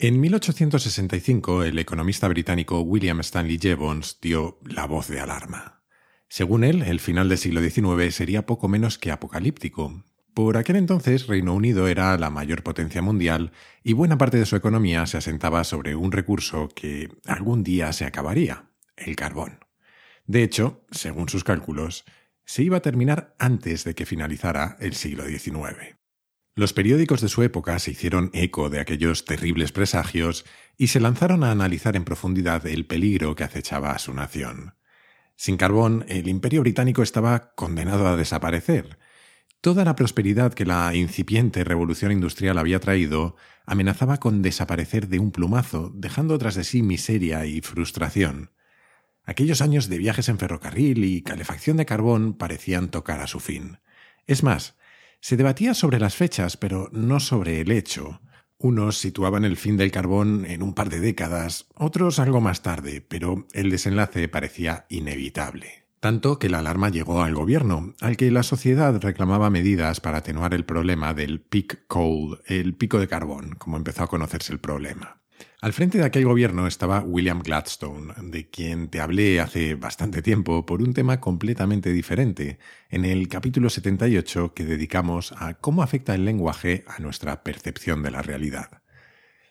En 1865, el economista británico William Stanley Jevons dio la voz de alarma. Según él, el final del siglo XIX sería poco menos que apocalíptico. Por aquel entonces, Reino Unido era la mayor potencia mundial y buena parte de su economía se asentaba sobre un recurso que algún día se acabaría, el carbón. De hecho, según sus cálculos, se iba a terminar antes de que finalizara el siglo XIX. Los periódicos de su época se hicieron eco de aquellos terribles presagios y se lanzaron a analizar en profundidad el peligro que acechaba a su nación. Sin carbón, el imperio británico estaba condenado a desaparecer. Toda la prosperidad que la incipiente revolución industrial había traído amenazaba con desaparecer de un plumazo, dejando tras de sí miseria y frustración. Aquellos años de viajes en ferrocarril y calefacción de carbón parecían tocar a su fin. Es más, se debatía sobre las fechas, pero no sobre el hecho. Unos situaban el fin del carbón en un par de décadas, otros algo más tarde, pero el desenlace parecía inevitable. Tanto que la alarma llegó al gobierno, al que la sociedad reclamaba medidas para atenuar el problema del peak coal, el pico de carbón, como empezó a conocerse el problema. Al frente de aquel gobierno estaba William Gladstone, de quien te hablé hace bastante tiempo por un tema completamente diferente, en el capítulo 78 que dedicamos a cómo afecta el lenguaje a nuestra percepción de la realidad.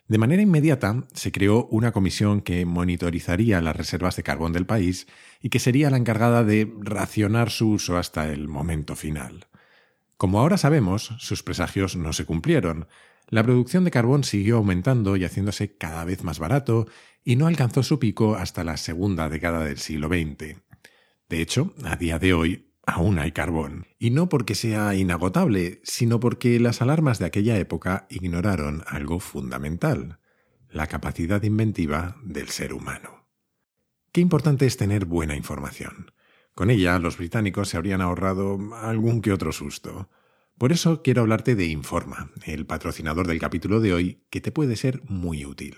De manera inmediata se creó una comisión que monitorizaría las reservas de carbón del país y que sería la encargada de racionar su uso hasta el momento final. Como ahora sabemos, sus presagios no se cumplieron, la producción de carbón siguió aumentando y haciéndose cada vez más barato y no alcanzó su pico hasta la segunda década del siglo XX. De hecho, a día de hoy aún hay carbón, y no porque sea inagotable, sino porque las alarmas de aquella época ignoraron algo fundamental, la capacidad inventiva del ser humano. Qué importante es tener buena información. Con ella los británicos se habrían ahorrado algún que otro susto. Por eso quiero hablarte de Informa, el patrocinador del capítulo de hoy, que te puede ser muy útil.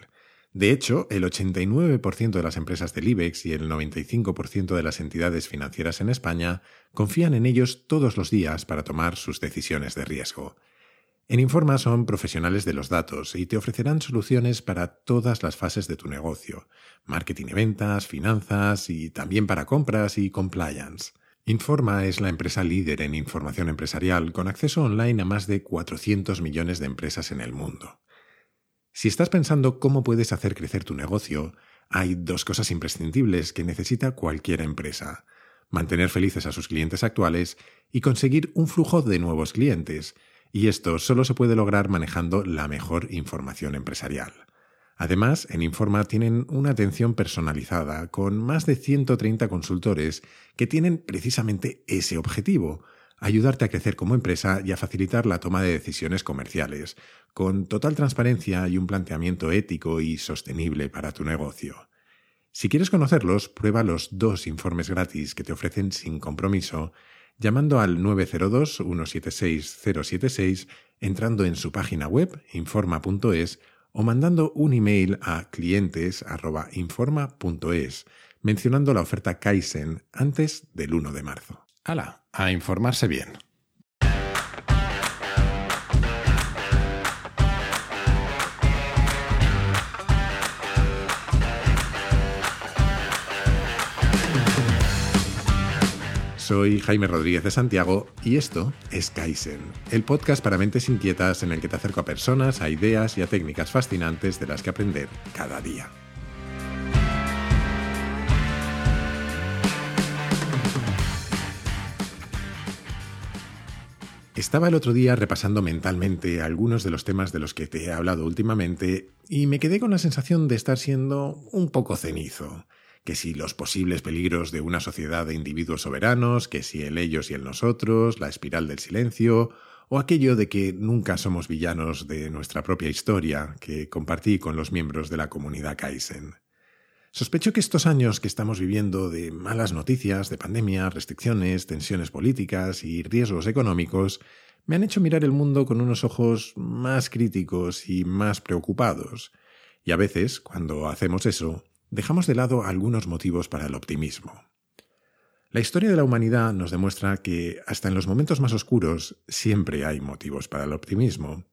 De hecho, el 89% de las empresas del IBEX y el 95% de las entidades financieras en España confían en ellos todos los días para tomar sus decisiones de riesgo. En Informa son profesionales de los datos y te ofrecerán soluciones para todas las fases de tu negocio, marketing y ventas, finanzas y también para compras y compliance. Informa es la empresa líder en información empresarial con acceso online a más de 400 millones de empresas en el mundo. Si estás pensando cómo puedes hacer crecer tu negocio, hay dos cosas imprescindibles que necesita cualquier empresa. Mantener felices a sus clientes actuales y conseguir un flujo de nuevos clientes, y esto solo se puede lograr manejando la mejor información empresarial. Además, en Informa tienen una atención personalizada con más de 130 consultores que tienen precisamente ese objetivo, ayudarte a crecer como empresa y a facilitar la toma de decisiones comerciales, con total transparencia y un planteamiento ético y sostenible para tu negocio. Si quieres conocerlos, prueba los dos informes gratis que te ofrecen sin compromiso llamando al 902-176-076, entrando en su página web informa.es o mandando un email a clientes.informa.es mencionando la oferta Kaizen antes del 1 de marzo. ¡Hala! A informarse bien. Soy Jaime Rodríguez de Santiago y esto es Kaizen, el podcast para mentes inquietas en el que te acerco a personas, a ideas y a técnicas fascinantes de las que aprender cada día. Estaba el otro día repasando mentalmente algunos de los temas de los que te he hablado últimamente y me quedé con la sensación de estar siendo un poco cenizo que si los posibles peligros de una sociedad de individuos soberanos, que si el ellos y el nosotros, la espiral del silencio, o aquello de que nunca somos villanos de nuestra propia historia que compartí con los miembros de la comunidad Kaizen. Sospecho que estos años que estamos viviendo de malas noticias, de pandemia, restricciones, tensiones políticas y riesgos económicos me han hecho mirar el mundo con unos ojos más críticos y más preocupados. Y a veces, cuando hacemos eso, dejamos de lado algunos motivos para el optimismo. La historia de la humanidad nos demuestra que hasta en los momentos más oscuros siempre hay motivos para el optimismo.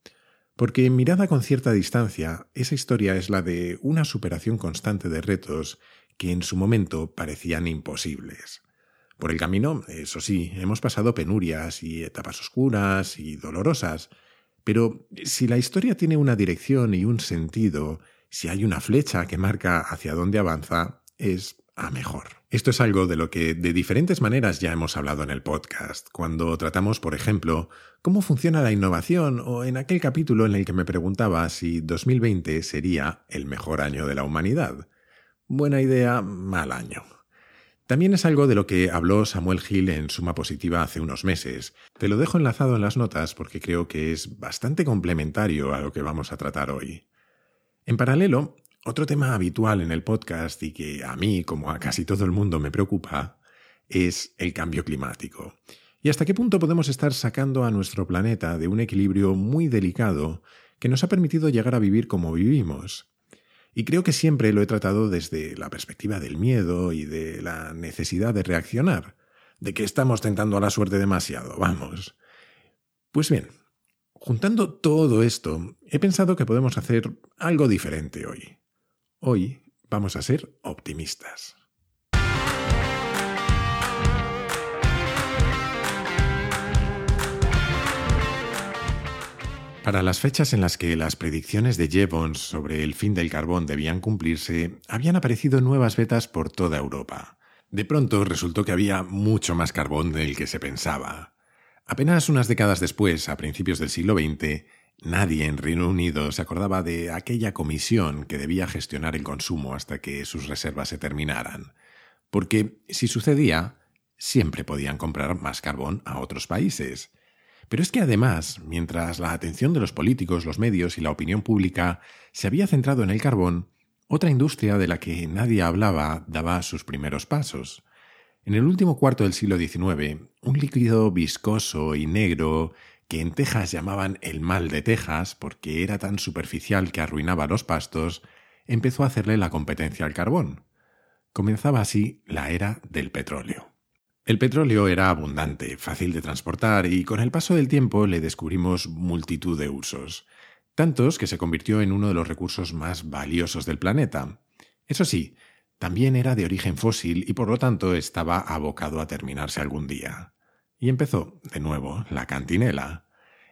Porque mirada con cierta distancia, esa historia es la de una superación constante de retos que en su momento parecían imposibles. Por el camino, eso sí, hemos pasado penurias y etapas oscuras y dolorosas, pero si la historia tiene una dirección y un sentido, si hay una flecha que marca hacia dónde avanza, es a mejor. Esto es algo de lo que de diferentes maneras ya hemos hablado en el podcast, cuando tratamos, por ejemplo, cómo funciona la innovación o en aquel capítulo en el que me preguntaba si 2020 sería el mejor año de la humanidad. Buena idea, mal año. También es algo de lo que habló Samuel Hill en Suma Positiva hace unos meses. Te lo dejo enlazado en las notas porque creo que es bastante complementario a lo que vamos a tratar hoy. En paralelo, otro tema habitual en el podcast y que a mí, como a casi todo el mundo, me preocupa, es el cambio climático. ¿Y hasta qué punto podemos estar sacando a nuestro planeta de un equilibrio muy delicado que nos ha permitido llegar a vivir como vivimos? Y creo que siempre lo he tratado desde la perspectiva del miedo y de la necesidad de reaccionar, de que estamos tentando a la suerte demasiado, vamos. Pues bien, juntando todo esto, he pensado que podemos hacer algo diferente hoy. Hoy vamos a ser optimistas. Para las fechas en las que las predicciones de Jevons sobre el fin del carbón debían cumplirse, habían aparecido nuevas vetas por toda Europa. De pronto resultó que había mucho más carbón del que se pensaba. Apenas unas décadas después, a principios del siglo XX, Nadie en Reino Unido se acordaba de aquella comisión que debía gestionar el consumo hasta que sus reservas se terminaran, porque si sucedía, siempre podían comprar más carbón a otros países. Pero es que además, mientras la atención de los políticos, los medios y la opinión pública se había centrado en el carbón, otra industria de la que nadie hablaba daba sus primeros pasos. En el último cuarto del siglo XIX, un líquido viscoso y negro que en Texas llamaban el mal de Texas porque era tan superficial que arruinaba los pastos, empezó a hacerle la competencia al carbón. Comenzaba así la era del petróleo. El petróleo era abundante, fácil de transportar y con el paso del tiempo le descubrimos multitud de usos, tantos que se convirtió en uno de los recursos más valiosos del planeta. Eso sí, también era de origen fósil y por lo tanto estaba abocado a terminarse algún día. Y empezó, de nuevo, la cantinela.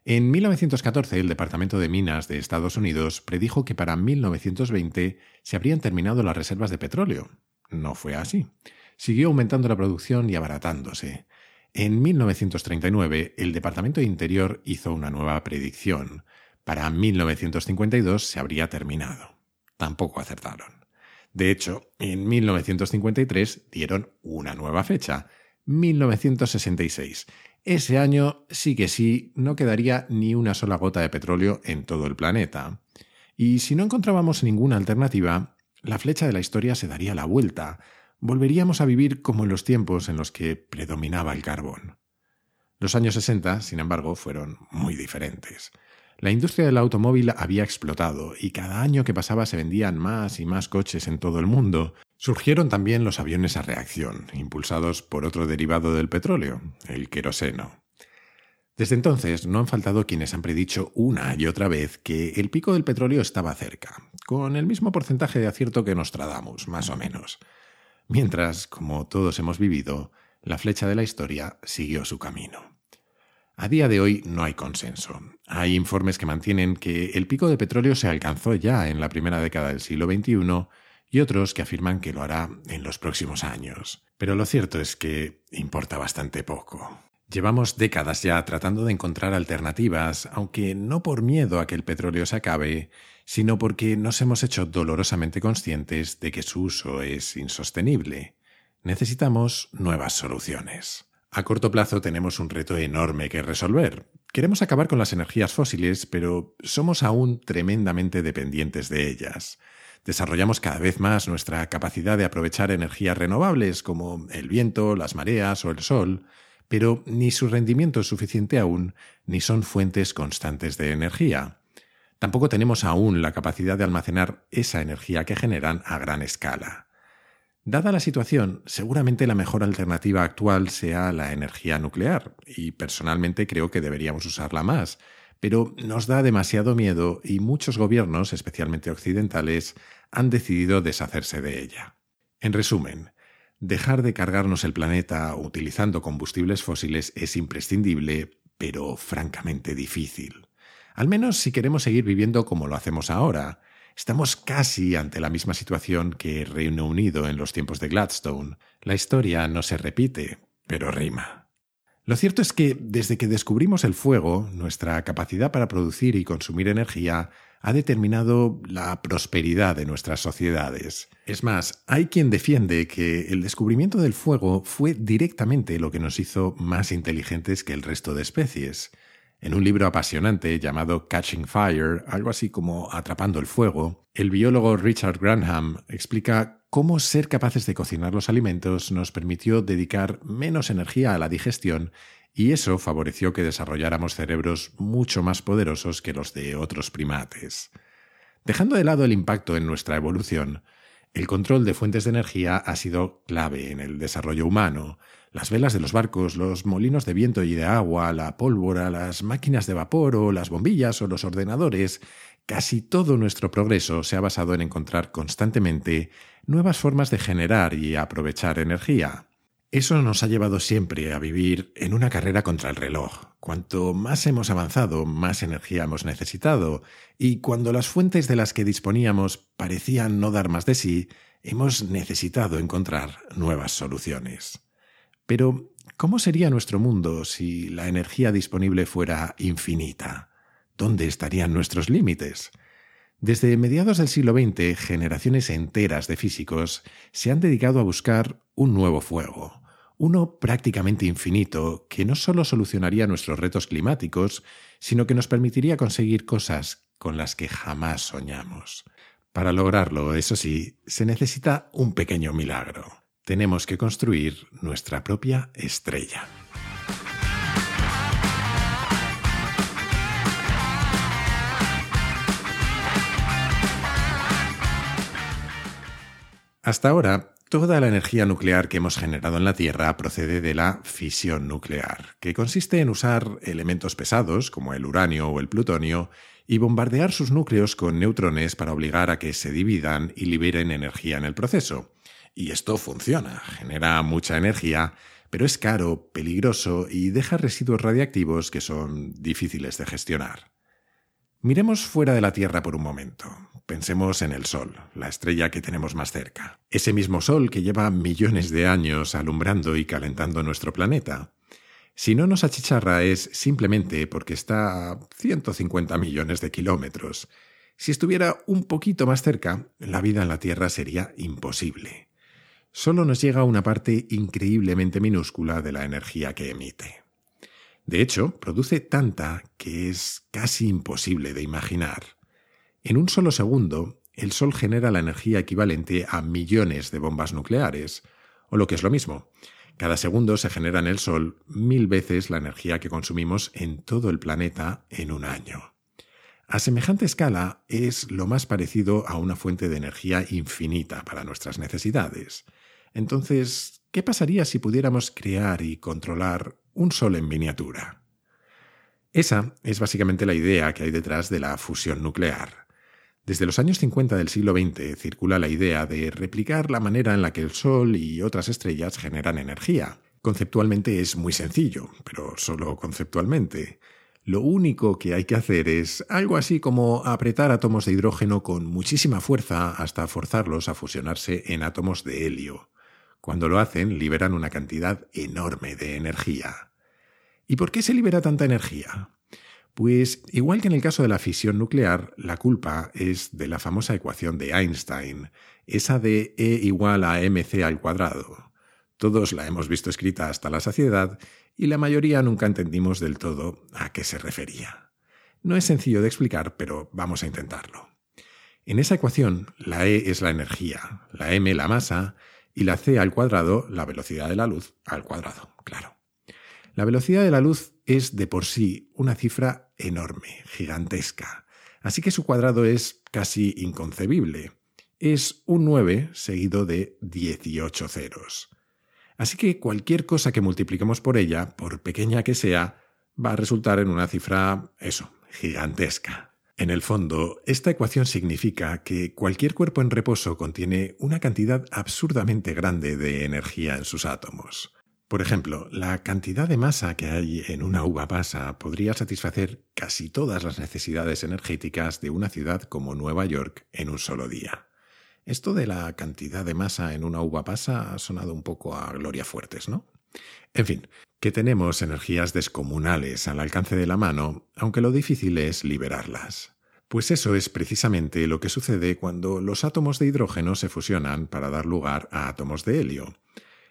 En 1914, el Departamento de Minas de Estados Unidos predijo que para 1920 se habrían terminado las reservas de petróleo. No fue así. Siguió aumentando la producción y abaratándose. En 1939, el Departamento de Interior hizo una nueva predicción. Para 1952 se habría terminado. Tampoco acertaron. De hecho, en 1953 dieron una nueva fecha, 1966. Ese año sí que sí no quedaría ni una sola gota de petróleo en todo el planeta. Y si no encontrábamos ninguna alternativa, la flecha de la historia se daría la vuelta. Volveríamos a vivir como en los tiempos en los que predominaba el carbón. Los años 60, sin embargo, fueron muy diferentes. La industria del automóvil había explotado y cada año que pasaba se vendían más y más coches en todo el mundo, Surgieron también los aviones a reacción, impulsados por otro derivado del petróleo, el queroseno. Desde entonces no han faltado quienes han predicho una y otra vez que el pico del petróleo estaba cerca, con el mismo porcentaje de acierto que Nostradamus, más o menos. Mientras, como todos hemos vivido, la flecha de la historia siguió su camino. A día de hoy no hay consenso. Hay informes que mantienen que el pico de petróleo se alcanzó ya en la primera década del siglo XXI y otros que afirman que lo hará en los próximos años. Pero lo cierto es que importa bastante poco. Llevamos décadas ya tratando de encontrar alternativas, aunque no por miedo a que el petróleo se acabe, sino porque nos hemos hecho dolorosamente conscientes de que su uso es insostenible. Necesitamos nuevas soluciones. A corto plazo tenemos un reto enorme que resolver. Queremos acabar con las energías fósiles, pero somos aún tremendamente dependientes de ellas. Desarrollamos cada vez más nuestra capacidad de aprovechar energías renovables como el viento, las mareas o el sol, pero ni su rendimiento es suficiente aún, ni son fuentes constantes de energía. Tampoco tenemos aún la capacidad de almacenar esa energía que generan a gran escala. Dada la situación, seguramente la mejor alternativa actual sea la energía nuclear, y personalmente creo que deberíamos usarla más, pero nos da demasiado miedo y muchos gobiernos, especialmente occidentales, han decidido deshacerse de ella. En resumen, dejar de cargarnos el planeta utilizando combustibles fósiles es imprescindible, pero francamente difícil. Al menos si queremos seguir viviendo como lo hacemos ahora. Estamos casi ante la misma situación que Reino Unido en los tiempos de Gladstone. La historia no se repite, pero rima. Lo cierto es que desde que descubrimos el fuego, nuestra capacidad para producir y consumir energía ha determinado la prosperidad de nuestras sociedades. Es más, hay quien defiende que el descubrimiento del fuego fue directamente lo que nos hizo más inteligentes que el resto de especies. En un libro apasionante llamado Catching Fire, algo así como Atrapando el Fuego, el biólogo Richard Granham explica cómo ser capaces de cocinar los alimentos nos permitió dedicar menos energía a la digestión y eso favoreció que desarrolláramos cerebros mucho más poderosos que los de otros primates. Dejando de lado el impacto en nuestra evolución, el control de fuentes de energía ha sido clave en el desarrollo humano. Las velas de los barcos, los molinos de viento y de agua, la pólvora, las máquinas de vapor o las bombillas o los ordenadores, casi todo nuestro progreso se ha basado en encontrar constantemente nuevas formas de generar y aprovechar energía. Eso nos ha llevado siempre a vivir en una carrera contra el reloj. Cuanto más hemos avanzado, más energía hemos necesitado, y cuando las fuentes de las que disponíamos parecían no dar más de sí, hemos necesitado encontrar nuevas soluciones. Pero, ¿cómo sería nuestro mundo si la energía disponible fuera infinita? ¿Dónde estarían nuestros límites? Desde mediados del siglo XX, generaciones enteras de físicos se han dedicado a buscar un nuevo fuego, uno prácticamente infinito que no solo solucionaría nuestros retos climáticos, sino que nos permitiría conseguir cosas con las que jamás soñamos. Para lograrlo, eso sí, se necesita un pequeño milagro. Tenemos que construir nuestra propia estrella. Hasta ahora, toda la energía nuclear que hemos generado en la Tierra procede de la fisión nuclear, que consiste en usar elementos pesados, como el uranio o el plutonio, y bombardear sus núcleos con neutrones para obligar a que se dividan y liberen energía en el proceso. Y esto funciona, genera mucha energía, pero es caro, peligroso y deja residuos radiactivos que son difíciles de gestionar. Miremos fuera de la Tierra por un momento. Pensemos en el Sol, la estrella que tenemos más cerca. Ese mismo Sol que lleva millones de años alumbrando y calentando nuestro planeta. Si no nos achicharra es simplemente porque está a 150 millones de kilómetros. Si estuviera un poquito más cerca, la vida en la Tierra sería imposible. Solo nos llega una parte increíblemente minúscula de la energía que emite. De hecho, produce tanta que es casi imposible de imaginar. En un solo segundo, el Sol genera la energía equivalente a millones de bombas nucleares, o lo que es lo mismo, cada segundo se genera en el Sol mil veces la energía que consumimos en todo el planeta en un año. A semejante escala es lo más parecido a una fuente de energía infinita para nuestras necesidades. Entonces, ¿qué pasaría si pudiéramos crear y controlar un sol en miniatura. Esa es básicamente la idea que hay detrás de la fusión nuclear. Desde los años 50 del siglo XX circula la idea de replicar la manera en la que el Sol y otras estrellas generan energía. Conceptualmente es muy sencillo, pero solo conceptualmente. Lo único que hay que hacer es algo así como apretar átomos de hidrógeno con muchísima fuerza hasta forzarlos a fusionarse en átomos de helio. Cuando lo hacen, liberan una cantidad enorme de energía. ¿Y por qué se libera tanta energía? Pues igual que en el caso de la fisión nuclear, la culpa es de la famosa ecuación de Einstein, esa de E igual a mc al cuadrado. Todos la hemos visto escrita hasta la saciedad y la mayoría nunca entendimos del todo a qué se refería. No es sencillo de explicar, pero vamos a intentarlo. En esa ecuación, la E es la energía, la m la masa y la c al cuadrado, la velocidad de la luz al cuadrado, claro. La velocidad de la luz es de por sí una cifra enorme, gigantesca, así que su cuadrado es casi inconcebible. Es un 9 seguido de 18 ceros. Así que cualquier cosa que multipliquemos por ella, por pequeña que sea, va a resultar en una cifra, eso, gigantesca. En el fondo, esta ecuación significa que cualquier cuerpo en reposo contiene una cantidad absurdamente grande de energía en sus átomos. Por ejemplo, la cantidad de masa que hay en una uva pasa podría satisfacer casi todas las necesidades energéticas de una ciudad como Nueva York en un solo día. Esto de la cantidad de masa en una uva pasa ha sonado un poco a gloria fuertes, ¿no? En fin, que tenemos energías descomunales al alcance de la mano, aunque lo difícil es liberarlas. Pues eso es precisamente lo que sucede cuando los átomos de hidrógeno se fusionan para dar lugar a átomos de helio.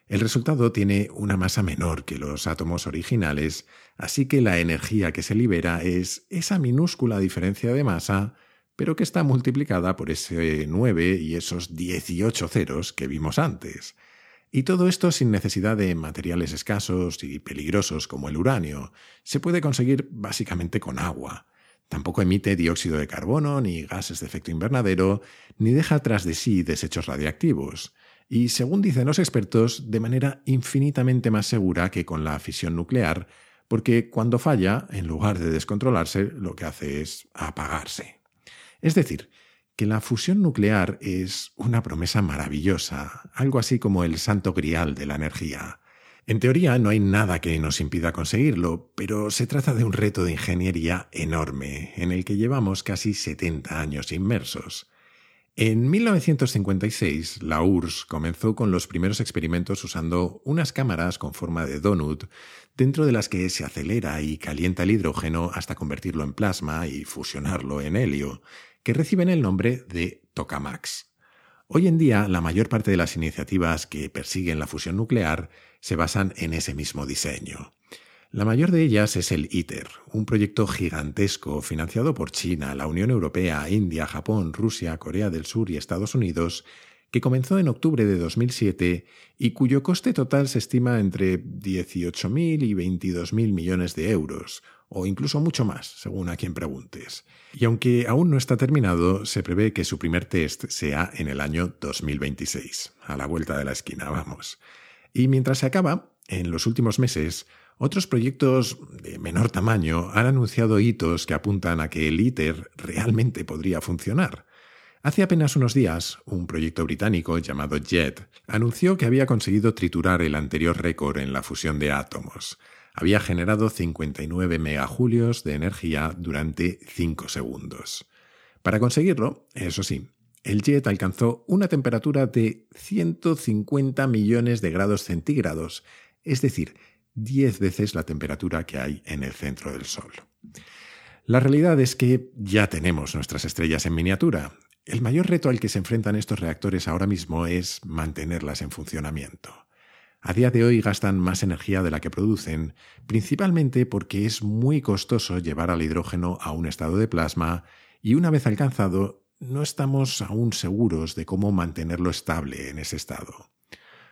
El resultado tiene una masa menor que los átomos originales, así que la energía que se libera es esa minúscula diferencia de masa, pero que está multiplicada por ese 9 y esos 18 ceros que vimos antes. Y todo esto sin necesidad de materiales escasos y peligrosos como el uranio. Se puede conseguir básicamente con agua. Tampoco emite dióxido de carbono, ni gases de efecto invernadero, ni deja tras de sí desechos radiactivos. Y según dicen los expertos, de manera infinitamente más segura que con la fisión nuclear, porque cuando falla, en lugar de descontrolarse, lo que hace es apagarse. Es decir, que la fusión nuclear es una promesa maravillosa, algo así como el santo grial de la energía. En teoría no hay nada que nos impida conseguirlo, pero se trata de un reto de ingeniería enorme, en el que llevamos casi 70 años inmersos. En 1956, la URSS comenzó con los primeros experimentos usando unas cámaras con forma de donut, dentro de las que se acelera y calienta el hidrógeno hasta convertirlo en plasma y fusionarlo en helio, que reciben el nombre de tokamaks. Hoy en día, la mayor parte de las iniciativas que persiguen la fusión nuclear se basan en ese mismo diseño. La mayor de ellas es el ITER, un proyecto gigantesco financiado por China, la Unión Europea, India, Japón, Rusia, Corea del Sur y Estados Unidos, que comenzó en octubre de 2007 y cuyo coste total se estima entre 18.000 y 22.000 millones de euros, o incluso mucho más, según a quien preguntes. Y aunque aún no está terminado, se prevé que su primer test sea en el año 2026, a la vuelta de la esquina, vamos. Y mientras se acaba, en los últimos meses, otros proyectos de menor tamaño han anunciado hitos que apuntan a que el ITER realmente podría funcionar. Hace apenas unos días, un proyecto británico llamado JET anunció que había conseguido triturar el anterior récord en la fusión de átomos. Había generado 59 megajulios de energía durante 5 segundos. Para conseguirlo, eso sí, el jet alcanzó una temperatura de 150 millones de grados centígrados, es decir, 10 veces la temperatura que hay en el centro del Sol. La realidad es que ya tenemos nuestras estrellas en miniatura, el mayor reto al que se enfrentan estos reactores ahora mismo es mantenerlas en funcionamiento. A día de hoy gastan más energía de la que producen, principalmente porque es muy costoso llevar al hidrógeno a un estado de plasma y una vez alcanzado no estamos aún seguros de cómo mantenerlo estable en ese estado.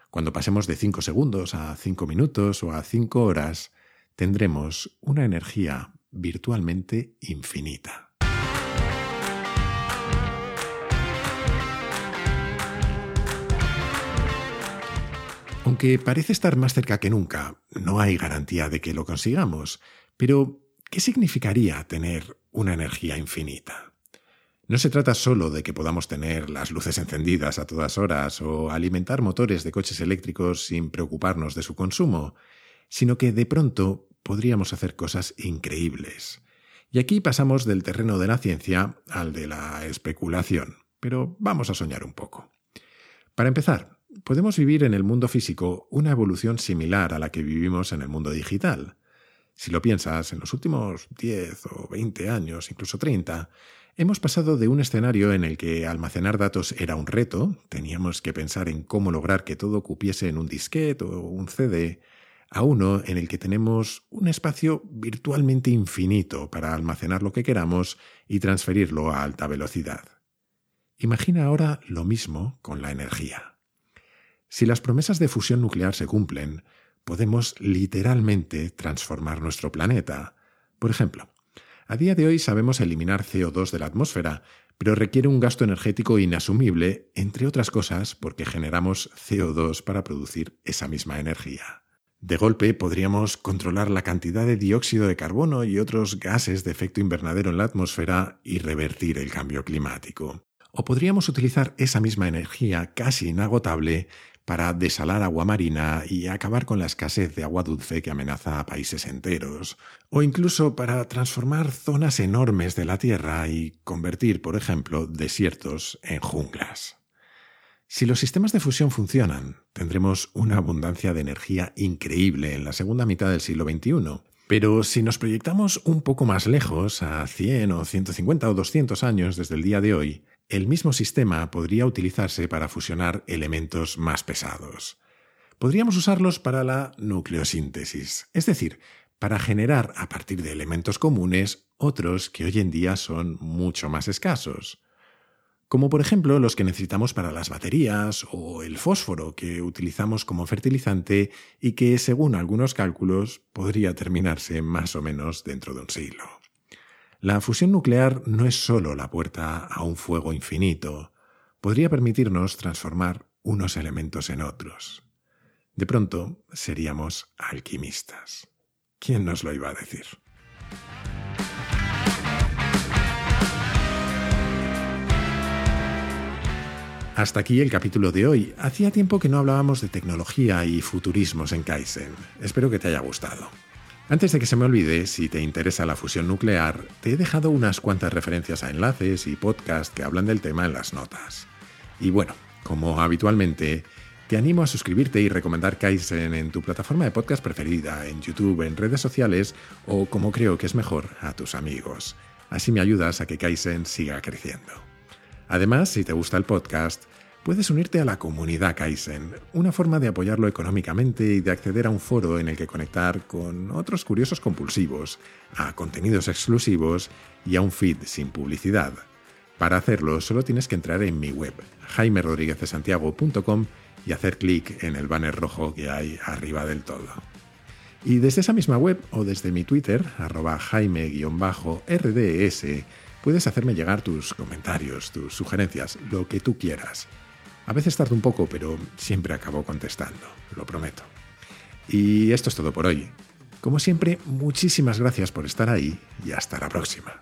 Cuando pasemos de 5 segundos a 5 minutos o a 5 horas, tendremos una energía virtualmente infinita. Aunque parece estar más cerca que nunca, no hay garantía de que lo consigamos. Pero, ¿qué significaría tener una energía infinita? No se trata solo de que podamos tener las luces encendidas a todas horas o alimentar motores de coches eléctricos sin preocuparnos de su consumo, sino que de pronto podríamos hacer cosas increíbles. Y aquí pasamos del terreno de la ciencia al de la especulación, pero vamos a soñar un poco. Para empezar, podemos vivir en el mundo físico una evolución similar a la que vivimos en el mundo digital. Si lo piensas, en los últimos 10 o 20 años, incluso 30, hemos pasado de un escenario en el que almacenar datos era un reto, teníamos que pensar en cómo lograr que todo cupiese en un disquete o un CD, a uno en el que tenemos un espacio virtualmente infinito para almacenar lo que queramos y transferirlo a alta velocidad. Imagina ahora lo mismo con la energía. Si las promesas de fusión nuclear se cumplen, podemos literalmente transformar nuestro planeta. Por ejemplo, a día de hoy sabemos eliminar CO2 de la atmósfera, pero requiere un gasto energético inasumible, entre otras cosas porque generamos CO2 para producir esa misma energía. De golpe podríamos controlar la cantidad de dióxido de carbono y otros gases de efecto invernadero en la atmósfera y revertir el cambio climático. O podríamos utilizar esa misma energía casi inagotable para desalar agua marina y acabar con la escasez de agua dulce que amenaza a países enteros, o incluso para transformar zonas enormes de la Tierra y convertir, por ejemplo, desiertos en junglas. Si los sistemas de fusión funcionan, tendremos una abundancia de energía increíble en la segunda mitad del siglo XXI. Pero si nos proyectamos un poco más lejos, a 100 o 150 o 200 años desde el día de hoy, el mismo sistema podría utilizarse para fusionar elementos más pesados. Podríamos usarlos para la nucleosíntesis, es decir, para generar a partir de elementos comunes otros que hoy en día son mucho más escasos como por ejemplo los que necesitamos para las baterías o el fósforo que utilizamos como fertilizante y que, según algunos cálculos, podría terminarse más o menos dentro de un siglo. La fusión nuclear no es solo la puerta a un fuego infinito, podría permitirnos transformar unos elementos en otros. De pronto seríamos alquimistas. ¿Quién nos lo iba a decir? Hasta aquí el capítulo de hoy. Hacía tiempo que no hablábamos de tecnología y futurismos en Kaizen. Espero que te haya gustado. Antes de que se me olvide, si te interesa la fusión nuclear, te he dejado unas cuantas referencias a enlaces y podcasts que hablan del tema en las notas. Y bueno, como habitualmente, te animo a suscribirte y recomendar Kaizen en tu plataforma de podcast preferida, en YouTube, en redes sociales o, como creo que es mejor, a tus amigos. Así me ayudas a que Kaizen siga creciendo. Además, si te gusta el podcast, puedes unirte a la comunidad Kaizen, una forma de apoyarlo económicamente y de acceder a un foro en el que conectar con otros curiosos compulsivos, a contenidos exclusivos y a un feed sin publicidad. Para hacerlo, solo tienes que entrar en mi web, jaimerodriguezdesantiago.com y hacer clic en el banner rojo que hay arriba del todo. Y desde esa misma web o desde mi Twitter, arroba jaime-rds, Puedes hacerme llegar tus comentarios, tus sugerencias, lo que tú quieras. A veces tardo un poco, pero siempre acabo contestando, lo prometo. Y esto es todo por hoy. Como siempre, muchísimas gracias por estar ahí y hasta la próxima.